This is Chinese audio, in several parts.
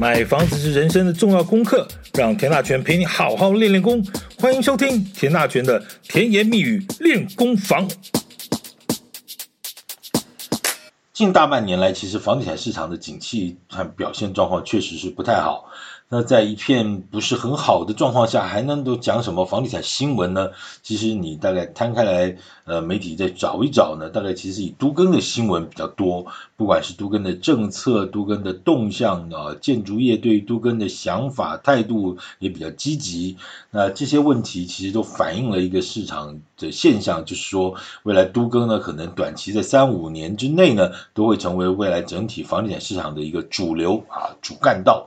买房子是人生的重要功课，让田大权陪你好好练练功。欢迎收听田大权的甜言蜜语练功房。近大半年来，其实房地产市场的景气和表现状况确实是不太好。那在一片不是很好的状况下，还能都讲什么房地产新闻呢？其实你大概摊开来，呃，媒体再找一找呢，大概其实以都更的新闻比较多，不管是都更的政策、都更的动向啊，建筑业对都更的想法态度也比较积极。那这些问题其实都反映了一个市场的现象，就是说未来都更呢，可能短期在三五年之内呢，都会成为未来整体房地产市场的一个主流啊，主干道。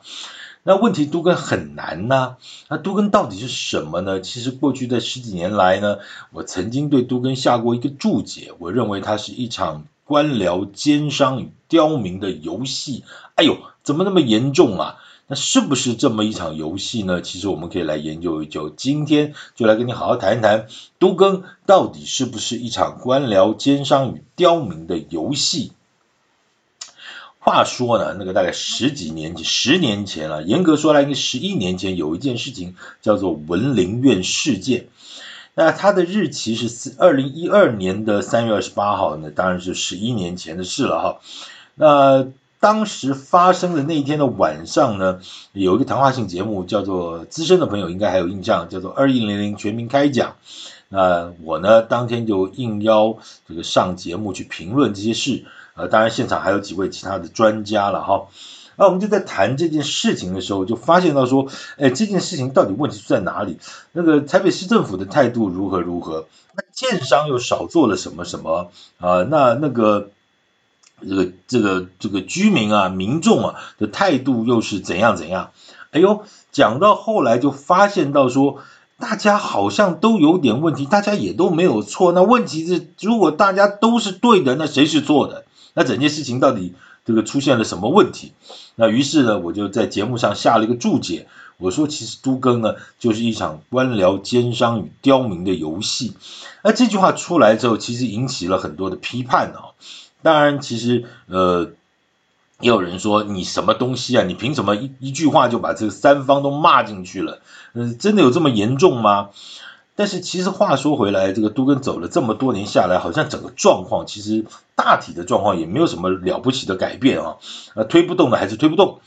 那问题都更很难呐、那都更到底是什么呢？其实过去的十几年来呢，我曾经对都更下过一个注解，我认为它是一场官僚奸商与刁民的游戏。哎呦，怎么那么严重啊？那是不是这么一场游戏呢？其实我们可以来研究一究，今天就来跟你好好谈一谈，都更到底是不是一场官僚奸商与刁民的游戏？话说呢，那个大概十几年前，十年前了，严格说来，应该十一年前，有一件事情叫做文林院事件。那它的日期是二零一二年的三月二十八号，那当然是十一年前的事了哈。那当时发生的那一天的晚上呢，有一个谈话性节目叫做资深的朋友应该还有印象，叫做二一零零全民开讲。那我呢，当天就应邀这个上节目去评论这些事。呃，当然现场还有几位其他的专家了哈。那我们就在谈这件事情的时候，就发现到说，哎，这件事情到底问题出在哪里？那个台北市政府的态度如何如何？那建商又少做了什么什么啊？那那个这个这个这个居民啊、民众啊的态度又是怎样怎样？哎呦，讲到后来就发现到说。大家好像都有点问题，大家也都没有错。那问题是，如果大家都是对的，那谁是错的？那整件事情到底这个出现了什么问题？那于是呢，我就在节目上下了一个注解，我说其实都更呢就是一场官僚奸商与刁民的游戏。那这句话出来之后，其实引起了很多的批判啊。当然，其实呃。也有人说你什么东西啊？你凭什么一一句话就把这三方都骂进去了？嗯，真的有这么严重吗？但是其实话说回来，这个都跟走了这么多年下来，好像整个状况其实大体的状况也没有什么了不起的改变啊。啊，推不动的还是推不动。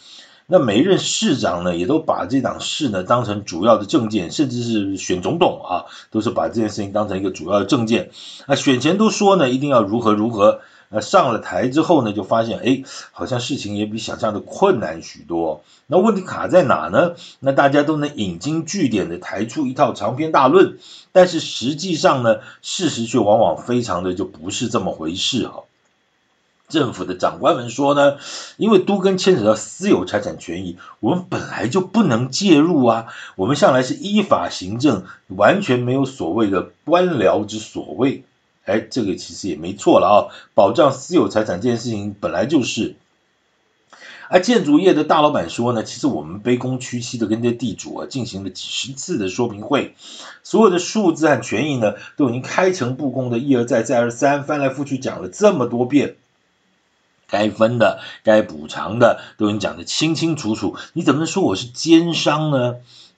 那每一任市长呢，也都把这档事呢当成主要的政见，甚至是选总统啊，都是把这件事情当成一个主要的政见。那选前都说呢，一定要如何如何。那上了台之后呢，就发现哎，好像事情也比想象的困难许多。那问题卡在哪呢？那大家都能引经据典的抬出一套长篇大论，但是实际上呢，事实却往往非常的就不是这么回事哈。政府的长官们说呢，因为都跟牵扯到私有财产权益，我们本来就不能介入啊。我们向来是依法行政，完全没有所谓的官僚之所谓。哎，这个其实也没错了啊！保障私有财产这件事情本来就是。而建筑业的大老板说呢，其实我们卑躬屈膝的跟这地主啊进行了几十次的说明会，所有的数字和权益呢都已经开诚布公的一而再再而三翻来覆去讲了这么多遍，该分的、该补偿的都已经讲得清清楚楚，你怎么能说我是奸商呢？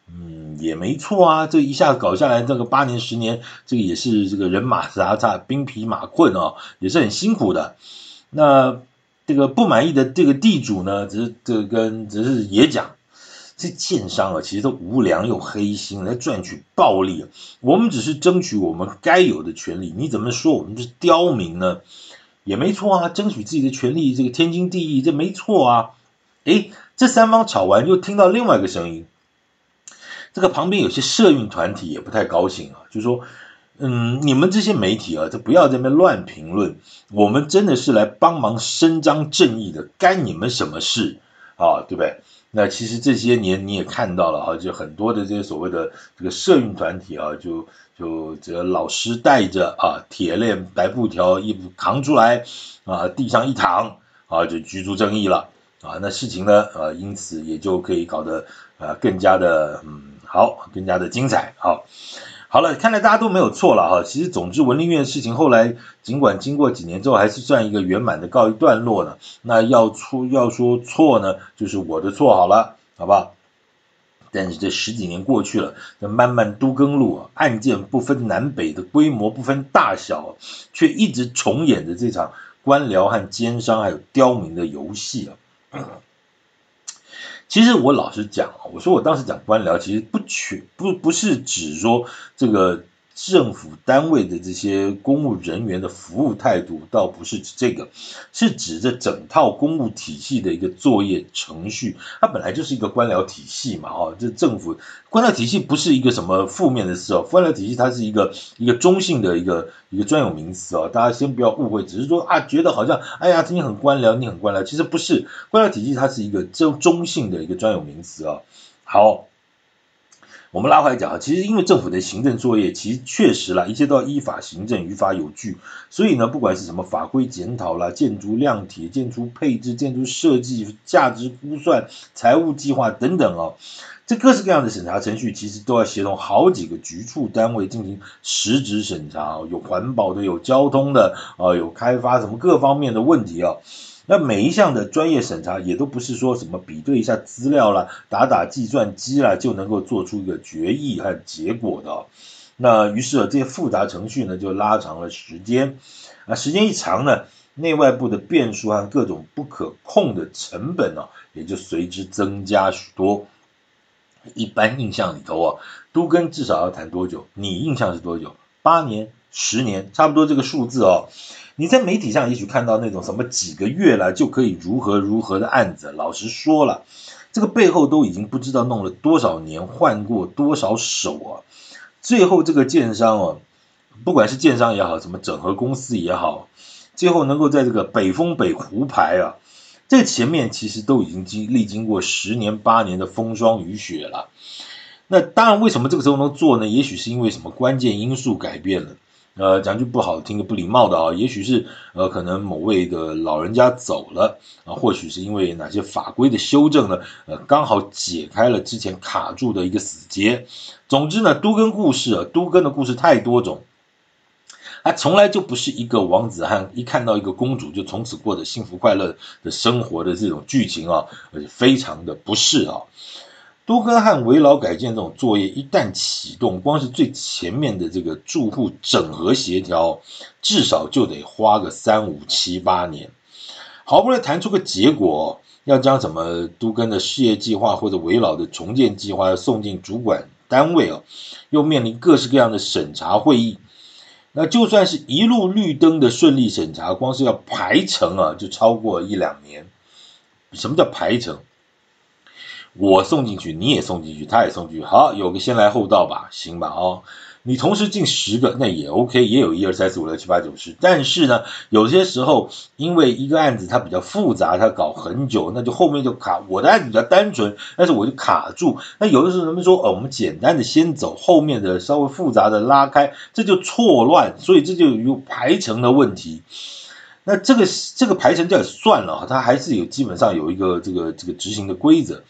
嗯，也没错啊，这一下搞下来，这个八年十年，这个也是这个人马杂杂，兵疲马困啊，也是很辛苦的。那这个不满意的这个地主呢，只是这跟只是也讲，这建商啊，其实都无良又黑心，来赚取暴利。我们只是争取我们该有的权利，你怎么说我们是刁民呢？也没错啊，争取自己的权利，这个天经地义，这没错啊。诶，这三方吵完，又听到另外一个声音。这个旁边有些社运团体也不太高兴啊，就说，嗯，你们这些媒体啊，就不要在那边乱评论，我们真的是来帮忙伸张正义的，干你们什么事啊？对不对？那其实这些年你也看到了啊，就很多的这些所谓的这个社运团体啊，就就这老师带着啊铁链白布条衣服扛出来啊，地上一躺啊，就居住正义了啊，那事情呢，呃，因此也就可以搞得啊更加的嗯。好，更加的精彩。好，好了，看来大家都没有错了哈。其实，总之，文林院的事情后来尽管经过几年之后，还是算一个圆满的告一段落呢。那要错要说错呢，就是我的错好了，好不好？但是这十几年过去了，这漫漫都更路啊，案件不分南北的规模不分大小，却一直重演着这场官僚和奸商还有刁民的游戏啊。其实我老实讲，我说我当时讲官僚，其实不全不不是指说这个。政府单位的这些公务人员的服务态度，倒不是指这个，是指这整套公务体系的一个作业程序。它本来就是一个官僚体系嘛，哦，这政府官僚体系不是一个什么负面的事哦，官僚体系它是一个一个中性的一个一个专有名词哦，大家先不要误会，只是说啊，觉得好像哎呀，你很官僚，你很官僚，其实不是，官僚体系它是一个中中性的一个专有名词啊。好。我们拉回来讲啊，其实因为政府的行政作业，其实确实啦，一切都要依法行政，于法有据。所以呢，不管是什么法规检讨啦、建筑量体、建筑配置、建筑设计、价值估算、财务计划等等哦，这各式各样的审查程序，其实都要协同好几个局处单位进行实质审查，有环保的，有交通的，啊，有开发什么各方面的问题啊。那每一项的专业审查也都不是说什么比对一下资料啦，打打计算机啦就能够做出一个决议和结果的。那于是啊，这些复杂程序呢就拉长了时间。啊，时间一长呢，内外部的变数和各种不可控的成本呢，也就随之增加许多。一般印象里头啊，都跟至少要谈多久？你印象是多久？八年、十年，差不多这个数字哦。你在媒体上也许看到那种什么几个月了就可以如何如何的案子，老实说了，这个背后都已经不知道弄了多少年，换过多少手啊！最后这个建商哦，不管是建商也好，什么整合公司也好，最后能够在这个北风北胡牌啊，这前面其实都已经经历经过十年八年的风霜雨雪了。那当然，为什么这个时候能做呢？也许是因为什么关键因素改变了。呃，讲句不好听的、不礼貌的啊，也许是呃，可能某位的老人家走了啊，或许是因为哪些法规的修正呢？呃，刚好解开了之前卡住的一个死结。总之呢，都更故事啊，都更的故事太多种，它从来就不是一个王子汉一看到一个公主就从此过着幸福快乐的生活的这种剧情啊，而且非常的不是啊。都更和危老改建这种作业一旦启动，光是最前面的这个住户整合协调，至少就得花个三五七八年。好不容易谈出个结果，要将什么都更的事业计划或者危老的重建计划要送进主管单位啊，又面临各式各样的审查会议。那就算是一路绿灯的顺利审查，光是要排程啊，就超过一两年。什么叫排程？我送进去，你也送进去，他也送进去，好，有个先来后到吧，行吧，哦，你同时进十个，那也 OK，也有一二三四五六七八九十，但是呢，有些时候因为一个案子它比较复杂，它搞很久，那就后面就卡。我的案子比较单纯，但是我就卡住。那有的时候人们说，哦，我们简单的先走，后面的稍微复杂的拉开，这就错乱，所以这就有排程的问题。那这个这个排程就算了，它还是有基本上有一个这个这个执行的规则。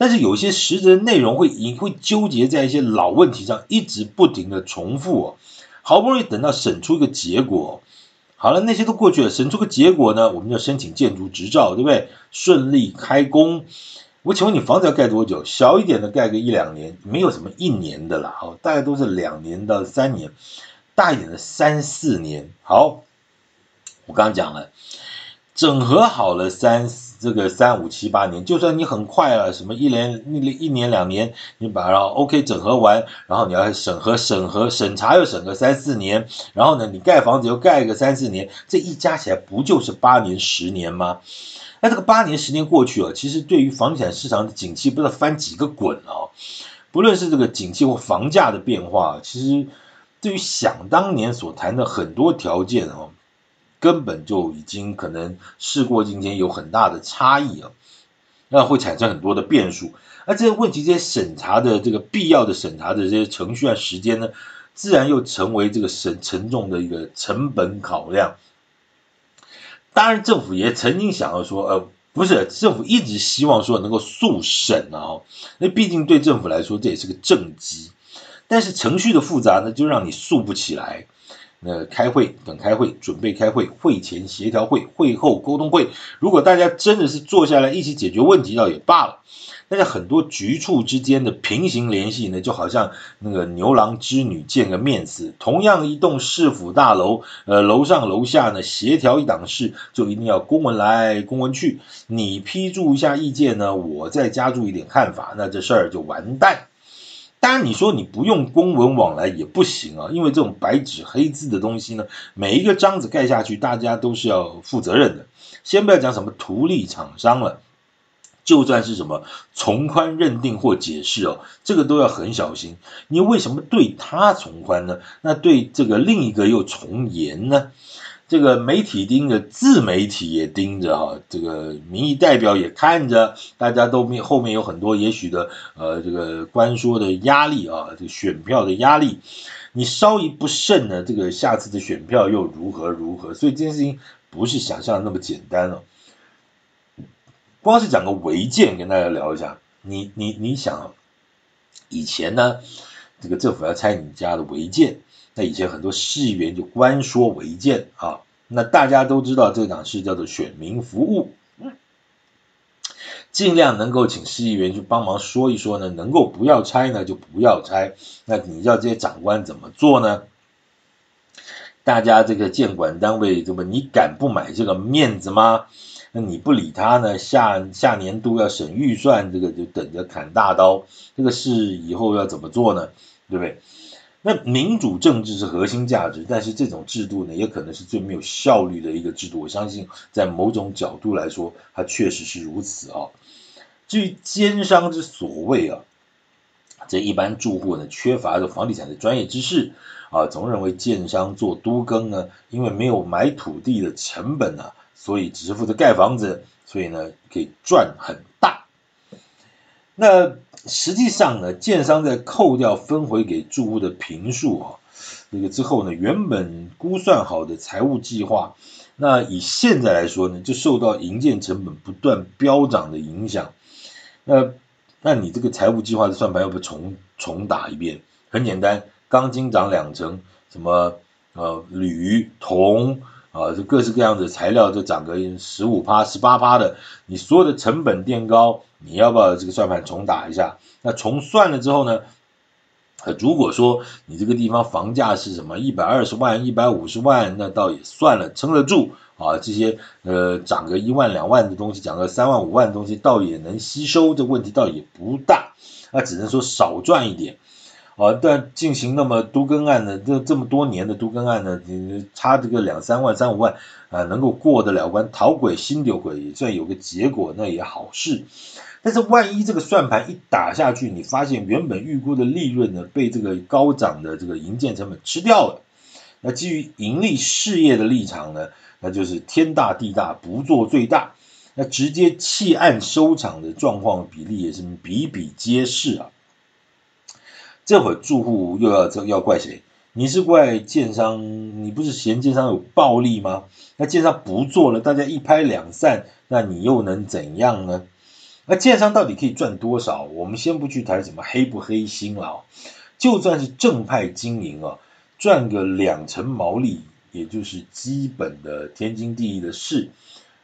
但是有些实质的内容会你会纠结在一些老问题上，一直不停的重复。好不容易等到审出一个结果，好了，那些都过去了，审出个结果呢，我们就申请建筑执照，对不对？顺利开工。我请问你房子要盖多久？小一点的盖个一两年，没有什么一年的啦，哦，大概都是两年到三年，大一点的三四年。好，我刚讲了，整合好了三。这个三五七八年，就算你很快了，什么一年一年一年两年，你把它 OK 整合完，然后你要审核审核审查又审核三四年，然后呢，你盖房子又盖个三四年，这一加起来不就是八年十年吗？那这个八年十年过去了，其实对于房地产市场的景气，不知道翻几个滚啊！不论是这个景气或房价的变化，其实对于想当年所谈的很多条件啊。根本就已经可能事过境迁，有很大的差异啊，那会产生很多的变数。而这些问题，这些审查的这个必要的审查的这些程序啊、时间呢，自然又成为这个审沉重的一个成本考量。当然，政府也曾经想要说，呃，不是，政府一直希望说能够速审啊，那毕竟对政府来说，这也是个政绩。但是程序的复杂呢，就让你速不起来。那开会等开会，准备开会，会前协调会，会后沟通会。如果大家真的是坐下来一起解决问题，倒也罢了。但是很多局处之间的平行联系呢，就好像那个牛郎织女见个面似，同样一栋市府大楼，呃，楼上楼下呢协调一档事，就一定要公文来公文去，你批注一下意见呢，我再加注一点看法，那这事儿就完蛋。当然，你说你不用公文往来也不行啊，因为这种白纸黑字的东西呢，每一个章子盖下去，大家都是要负责任的。先不要讲什么图利厂商了，就算是什么从宽认定或解释哦，这个都要很小心。你为什么对他从宽呢？那对这个另一个又从严呢？这个媒体盯着，自媒体也盯着哈，这个民意代表也看着，大家都面后面有很多也许的呃这个关说的压力啊，这选票的压力，你稍一不慎呢，这个下次的选票又如何如何？所以这件事情不是想象的那么简单了。光是讲个违建，跟大家聊一下，你你你想，以前呢，这个政府要拆你家的违建。那以前很多市议员就官说违建啊，那大家都知道这档事叫做选民服务，嗯，尽量能够请市议员去帮忙说一说呢，能够不要拆呢就不要拆，那你要这些长官怎么做呢？大家这个监管单位这么，你敢不买这个面子吗？那你不理他呢，下下年度要审预算，这个就等着砍大刀，这个事以后要怎么做呢？对不对？那民主政治是核心价值，但是这种制度呢，也可能是最没有效率的一个制度。我相信，在某种角度来说，它确实是如此啊。至于奸商之所谓啊，这一般住户呢，缺乏的房地产的专业知识啊，总认为建商做都更呢，因为没有买土地的成本呢，所以只是负责盖房子，所以呢，可以赚很大。那实际上呢，建商在扣掉分回给住户的坪数啊，这个之后呢，原本估算好的财务计划，那以现在来说呢，就受到营建成本不断飙涨的影响。那那你这个财务计划的算盘要不重重打一遍？很简单，钢筋涨两成，什么呃铝铜。啊，这各式各样的材料都涨个十五趴、十八趴的，你所有的成本垫高，你要不要这个算盘重打一下？那重算了之后呢，如果说你这个地方房价是什么一百二十万、一百五十万，那倒也算了，撑得住啊。这些呃涨个一万两万的东西，涨个三万五万的东西，倒也能吸收，这问题倒也不大，那只能说少赚一点。啊，但进行那么都更案呢，这这么多年的都更案呢，你差这个两三万、三五万啊，能够过得了关，讨鬼心丢鬼也算有个结果，那也好事。但是万一这个算盘一打下去，你发现原本预估的利润呢，被这个高涨的这个营建成本吃掉了，那基于盈利事业的立场呢，那就是天大地大，不做最大，那直接弃案收场的状况比例也是比比皆是啊。这会住户又要这要怪谁？你是怪建商？你不是嫌建商有暴利吗？那建商不做了，大家一拍两散，那你又能怎样呢？那建商到底可以赚多少？我们先不去谈什么黑不黑心了，就算是正派经营啊，赚个两成毛利，也就是基本的天经地义的事。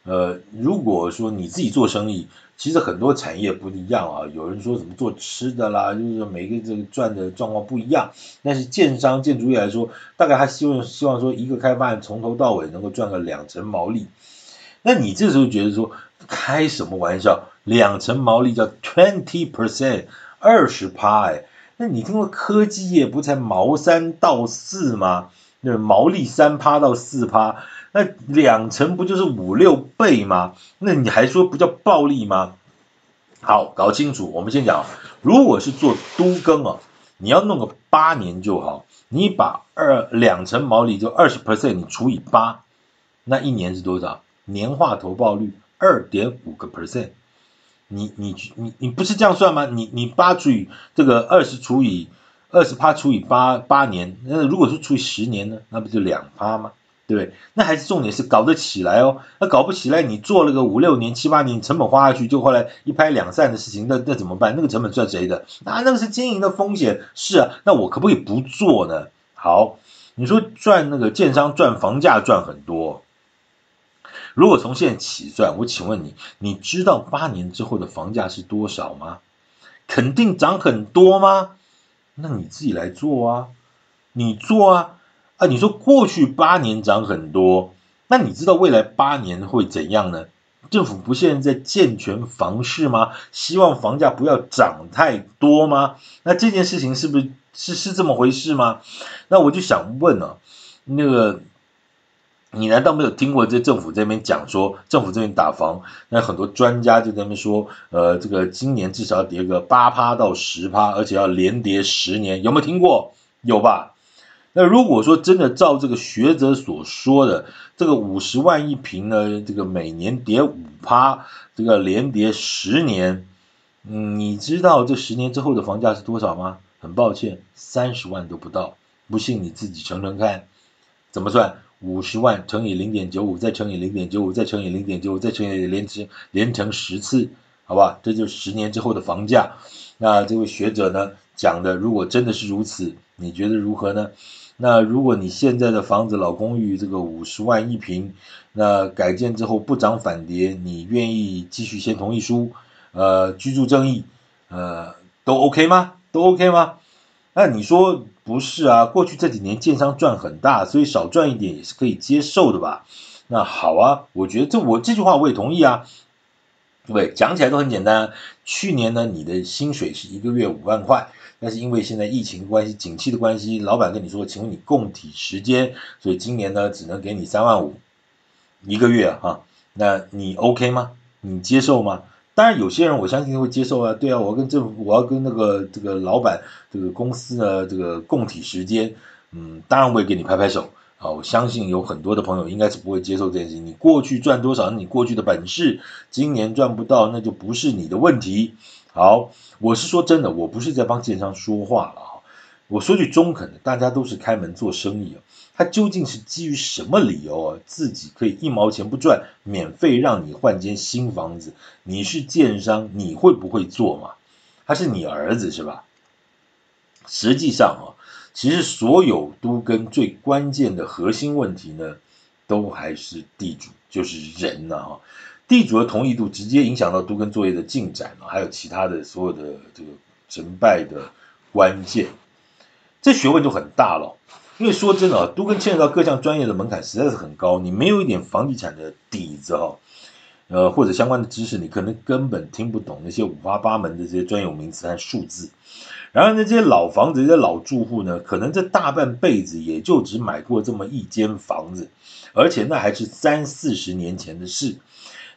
呃，如果说你自己做生意，其实很多产业不一样啊。有人说什么做吃的啦，就是每个这个赚的状况不一样。但是建商、建筑业来说，大概他希望希望说一个开发案从头到尾能够赚个两成毛利。那你这时候觉得说开什么玩笑？两成毛利叫 twenty percent，二十趴哎。那你听过科技业不才毛三到四吗？那毛利三趴到四趴。那两成不就是五六倍吗？那你还说不叫暴利吗？好，搞清楚。我们先讲，如果是做都更啊，你要弄个八年就好。你把二两成毛利就二十 percent，你除以八，那一年是多少？年化投报率二点五个 percent。你你你你不是这样算吗？你你八除以这个二十除以二十趴除以八八年，那如果是除以十年呢？那不就两趴吗？对？那还是重点是搞得起来哦。那搞不起来，你做了个五六年、七八年，成本花下去，就后来一拍两散的事情，那那怎么办？那个成本算谁的？啊，那个是经营的风险。是啊，那我可不可以不做呢？好，你说赚那个建商赚房价赚很多，如果从现在起算，我请问你，你知道八年之后的房价是多少吗？肯定涨很多吗？那你自己来做啊，你做啊。啊，你说过去八年涨很多，那你知道未来八年会怎样呢？政府不现在健全房市吗？希望房价不要涨太多吗？那这件事情是不是是是这么回事吗？那我就想问啊，那个你难道没有听过这政府这边讲说，政府这边打房，那很多专家就在那边说，呃，这个今年至少要跌个八趴到十趴，而且要连跌十年，有没有听过？有吧？那如果说真的照这个学者所说的，这个五十万一平呢，这个每年跌五趴，这个连跌十年，嗯，你知道这十年之后的房价是多少吗？很抱歉，三十万都不到。不信你自己乘乘看，怎么算？五十万乘以零点九五，再乘以零点九五，再乘以零点九五，再乘以连乘连乘十次，好吧？这就是十年之后的房价。那这位学者呢讲的，如果真的是如此，你觉得如何呢？那如果你现在的房子老公寓这个五十万一平，那改建之后不涨反跌，你愿意继续签同意书？呃，居住正义，呃，都 OK 吗？都 OK 吗？那你说不是啊？过去这几年建商赚很大，所以少赚一点也是可以接受的吧？那好啊，我觉得这我这句话我也同意啊。对，讲起来都很简单。去年呢，你的薪水是一个月五万块。但是因为现在疫情关系、景气的关系，老板跟你说，请问你供体时间，所以今年呢只能给你三万五一个月哈、那你 OK 吗？你接受吗？当然有些人我相信会接受啊，对啊，我要跟政府，我要跟那个这个老板这个公司呢这个供体时间，嗯，当然我也给你拍拍手我相信有很多的朋友应该是不会接受这件事情，你过去赚多少，你过去的本事，今年赚不到，那就不是你的问题。好，我是说真的，我不是在帮建商说话了啊。我说句中肯的，大家都是开门做生意啊。他究竟是基于什么理由啊，自己可以一毛钱不赚，免费让你换间新房子？你是建商，你会不会做嘛？他是你儿子是吧？实际上啊，其实所有都跟最关键的核心问题呢，都还是地主，就是人呐啊。地主的同意度直接影响到都跟作业的进展啊，还有其他的所有的这个成败的关键，这学问就很大了。因为说真的啊，都跟牵扯到各项专业的门槛实在是很高，你没有一点房地产的底子哈，呃或者相关的知识，你可能根本听不懂那些五花八门的这些专有名词和数字。然后呢，这些老房子、这些老住户呢，可能这大半辈子也就只买过这么一间房子，而且那还是三四十年前的事。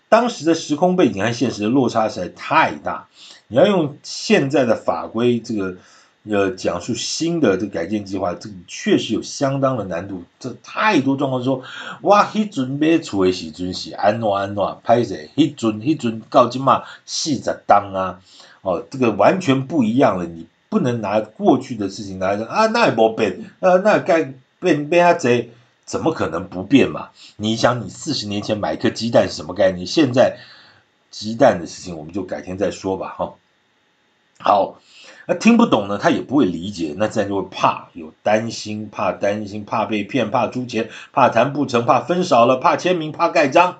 当时的时空背景和现实的落差实在太大，你要用现在的法规这个呃讲述新的这改建计划，这个确实有相当的难度。这太多状况说，哇，迄阵买厝的时阵是安怎安怎，歹势，迄阵迄阵到今嘛四十当啊，哦，这个完全不一样了。你不能拿过去的事情来说啊，那也不变，呃，那该变变啊贼。怎么可能不变嘛？你想，你四十年前买一颗鸡蛋是什么概念？现在鸡蛋的事情我们就改天再说吧，哈。好，那听不懂呢，他也不会理解，那自然就会怕，有担心，怕担心，怕被骗，怕出钱，怕谈不成，怕分少了，怕签名，怕盖章。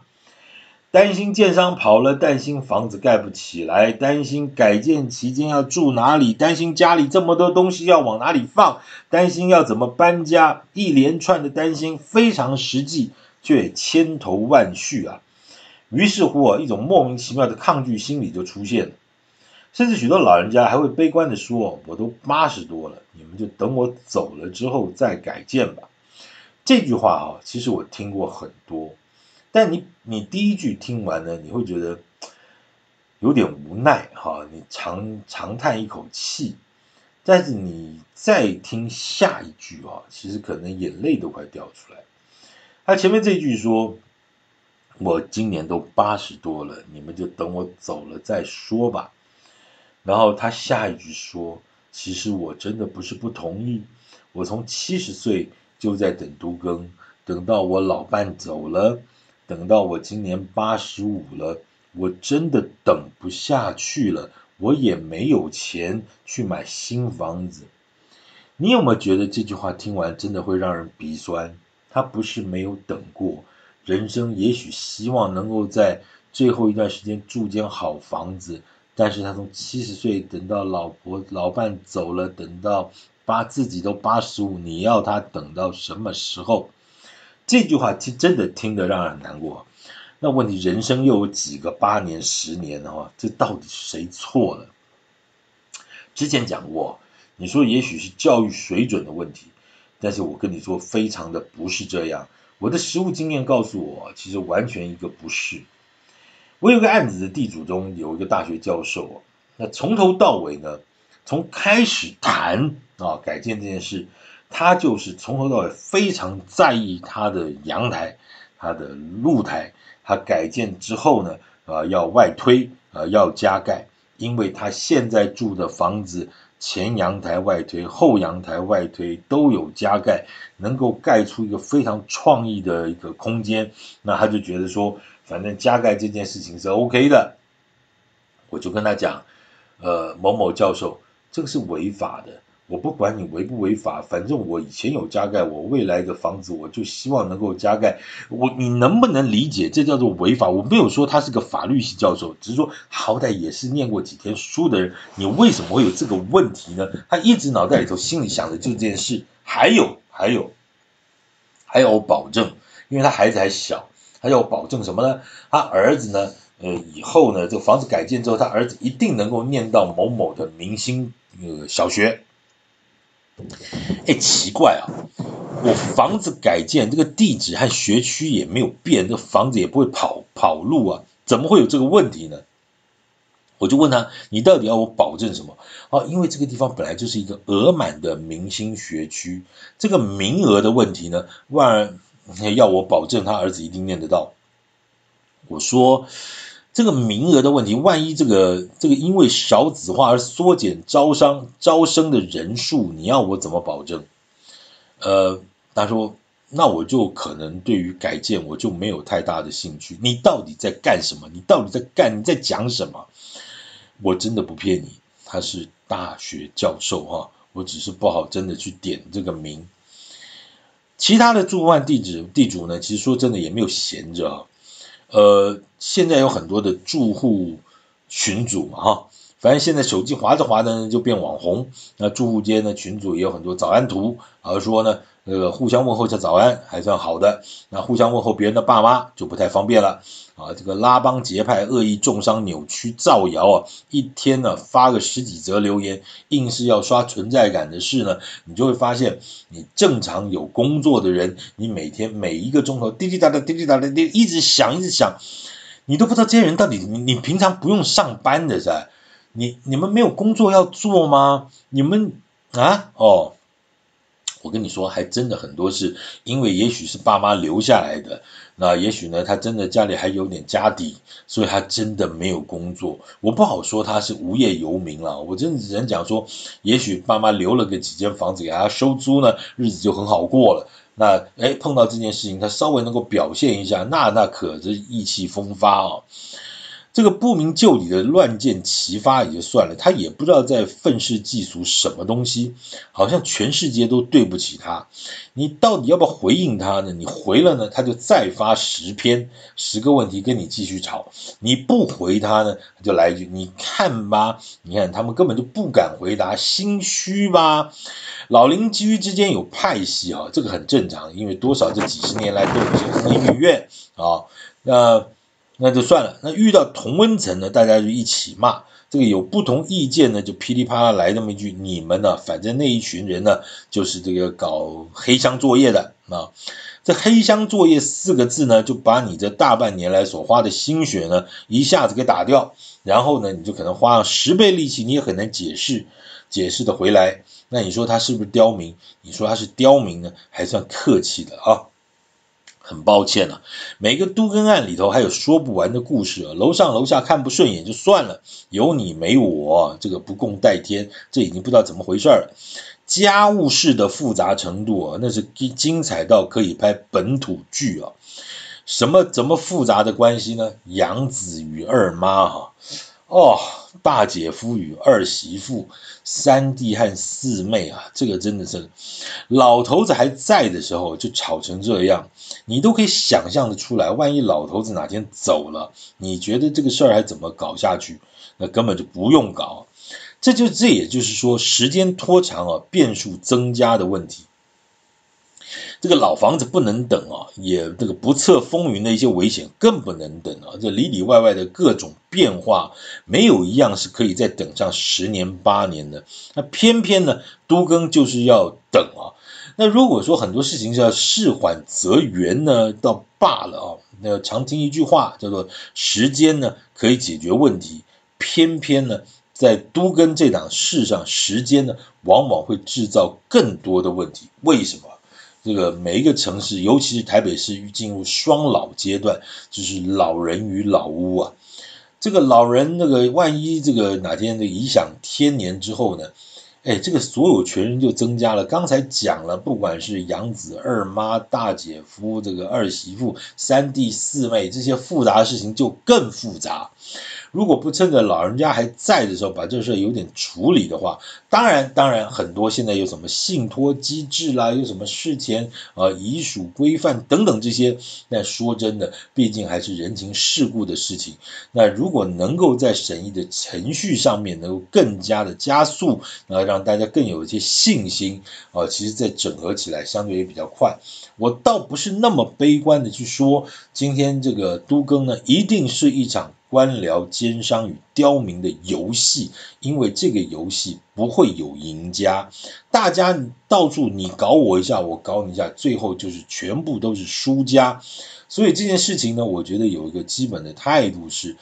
担心建商跑了，担心房子盖不起来，担心改建期间要住哪里，担心家里这么多东西要往哪里放，担心要怎么搬家，一连串的担心非常实际，却千头万绪啊。于是乎啊，一种莫名其妙的抗拒心理就出现了，甚至许多老人家还会悲观地说：“我都八十多了，你们就等我走了之后再改建吧。”这句话啊，其实我听过很多。但你你第一句听完呢，你会觉得有点无奈哈，你长长叹一口气，但是你再听下一句啊，其实可能眼泪都快掉出来。他前面这句说：“我今年都八十多了，你们就等我走了再说吧。”然后他下一句说：“其实我真的不是不同意，我从七十岁就在等都更。”等到我老伴走了，等到我今年八十五了，我真的等不下去了，我也没有钱去买新房子。你有没有觉得这句话听完真的会让人鼻酸？他不是没有等过，人生也许希望能够在最后一段时间住间好房子，但是他从七十岁等到老婆老伴走了，等到八自己都八十五，你要他等到什么时候？这句话其实真的听得让人难过。那问题，人生又有几个八年、十年的话？这到底谁错了？之前讲过，你说也许是教育水准的问题，但是我跟你说，非常的不是这样。我的实务经验告诉我，其实完全一个不是。我有个案子的地主中有一个大学教授，那从头到尾呢，从开始谈啊改建这件事。他就是从头到尾非常在意他的阳台、他的露台，他改建之后呢，呃，要外推，呃，要加盖，因为他现在住的房子前阳台外推、后阳台外推都有加盖，能够盖出一个非常创意的一个空间，那他就觉得说，反正加盖这件事情是 OK 的，我就跟他讲，呃，某某教授，这个是违法的。我不管你违不违法，反正我以前有加盖，我未来的房子我就希望能够加盖。我你能不能理解这叫做违法？我没有说他是个法律系教授，只是说好歹也是念过几天书的人，你为什么会有这个问题呢？他一直脑袋里头心里想的这件事。还有还有还有保证，因为他孩子还小，他要保证什么呢？他儿子呢？呃，以后呢，这个房子改建之后，他儿子一定能够念到某某的明星呃小学。哎，奇怪啊！我房子改建，这个地址和学区也没有变，这房子也不会跑跑路啊，怎么会有这个问题呢？我就问他，你到底要我保证什么？哦，因为这个地方本来就是一个额满的明星学区，这个名额的问题呢，万要我保证他儿子一定念得到。我说。这个名额的问题，万一这个这个因为少子化而缩减招商招生的人数，你要我怎么保证？呃，他说，那我就可能对于改建我就没有太大的兴趣。你到底在干什么？你到底在干？你在讲什么？我真的不骗你，他是大学教授哈，我只是不好真的去点这个名。其他的住户地址地主呢，其实说真的也没有闲着。呃，现在有很多的住户群组嘛，哈，反正现在手机滑着滑着呢，就变网红。那住户间的，群组也有很多早安图，而说呢，呃，互相问候一下早安还算好的。那互相问候别人的爸妈就不太方便了。啊，这个拉帮结派、恶意中伤、扭曲、造谣啊，一天呢发个十几则留言，硬是要刷存在感的事呢，你就会发现，你正常有工作的人，你每天每一个钟头滴滴答答、滴滴答答滴，一直响一直响，你都不知道这些人到底你你平常不用上班的噻，你你们没有工作要做吗？你们啊哦。我跟你说，还真的很多是因为也许是爸妈留下来的，那也许呢，他真的家里还有点家底，所以他真的没有工作。我不好说他是无业游民了，我真的只能讲说，也许爸妈留了个几间房子给他收租呢，日子就很好过了。那哎，碰到这件事情，他稍微能够表现一下，那那可是意气风发哦。这个不明就里的乱箭齐发也就算了，他也不知道在愤世嫉俗什么东西，好像全世界都对不起他。你到底要不要回应他呢？你回了呢，他就再发十篇十个问题跟你继续吵；你不回他呢，他就来一句：“你看吧，你看他们根本就不敢回答，心虚吧？”老邻居之间有派系啊，这个很正常，因为多少这几十年来都有些恩怨啊，那。那就算了，那遇到同温层呢，大家就一起骂。这个有不同意见呢，就噼里啪啦来这么一句：“你们呢，反正那一群人呢，就是这个搞黑箱作业的啊。”这黑箱作业四个字呢，就把你这大半年来所花的心血呢，一下子给打掉。然后呢，你就可能花了十倍力气，你也很难解释解释的回来。那你说他是不是刁民？你说他是刁民呢，还算客气的啊。很抱歉啊，每个都更案里头还有说不完的故事啊，楼上楼下看不顺眼就算了，有你没我，这个不共戴天，这已经不知道怎么回事了。家务事的复杂程度啊，那是精精彩到可以拍本土剧啊。什么怎么复杂的关系呢？养子与二妈哈，哦，大姐夫与二媳妇，三弟和四妹啊，这个真的是老头子还在的时候就吵成这样，你都可以想象得出来，万一老头子哪天走了，你觉得这个事儿还怎么搞下去？那根本就不用搞，这就这也就是说，时间拖长啊，变数增加的问题。这个老房子不能等啊，也这个不测风云的一些危险更不能等啊，这里里外外的各种变化，没有一样是可以再等上十年八年的。那偏偏呢，都更就是要等啊。那如果说很多事情是要事缓则圆呢，倒罢了啊。那常听一句话叫做“时间呢可以解决问题”，偏偏呢，在都更这档事上，时间呢往往会制造更多的问题。为什么？这个每一个城市，尤其是台北市，进入双老阶段，就是老人与老屋啊。这个老人，那个万一这个哪天的颐享天年之后呢？哎，这个所有权人就增加了。刚才讲了，不管是养子、二妈、大姐夫、这个二媳妇、三弟四妹，这些复杂的事情就更复杂。如果不趁着老人家还在的时候把这事有点处理的话，当然，当然很多现在有什么信托机制啦，有什么事前呃遗属规范等等这些，那说真的，毕竟还是人情世故的事情。那如果能够在审议的程序上面能够更加的加速，呃，让大家更有一些信心啊，其实在整合起来相对也比较快。我倒不是那么悲观的去说，今天这个都更呢，一定是一场。官僚奸商与刁民的游戏，因为这个游戏不会有赢家，大家到处你搞我一下，我搞你一下，最后就是全部都是输家。所以这件事情呢，我觉得有一个基本的态度是。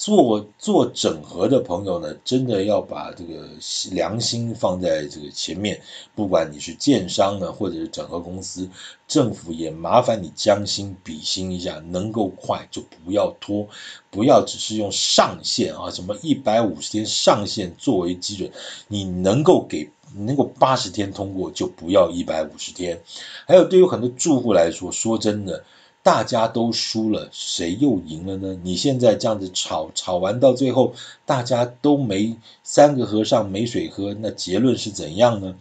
做做整合的朋友呢，真的要把这个良心放在这个前面。不管你是建商呢，或者是整合公司，政府也麻烦你将心比心一下，能够快就不要拖，不要只是用上限啊，什么一百五十天上限作为基准，你能够给能够八十天通过，就不要一百五十天。还有对于很多住户来说，说真的。大家都输了，谁又赢了呢？你现在这样子吵，吵完到最后，大家都没三个和尚没水喝，那结论是怎样呢？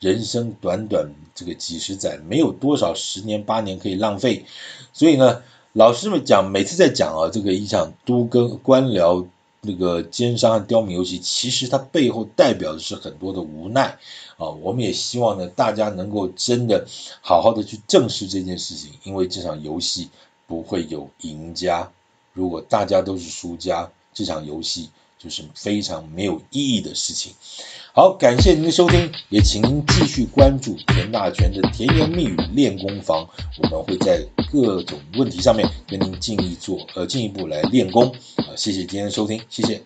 人生短短这个几十载，没有多少十年八年可以浪费，所以呢，老师们讲，每次在讲啊，这个一场都跟官僚。那个奸商和刁民游戏，其实它背后代表的是很多的无奈啊！我们也希望呢，大家能够真的好好的去正视这件事情，因为这场游戏不会有赢家。如果大家都是输家，这场游戏就是非常没有意义的事情。好，感谢您的收听，也请您继续关注田大全的甜言蜜语练功房，我们会在各种问题上面跟您进一做呃进一步来练功啊，谢谢今天的收听，谢谢。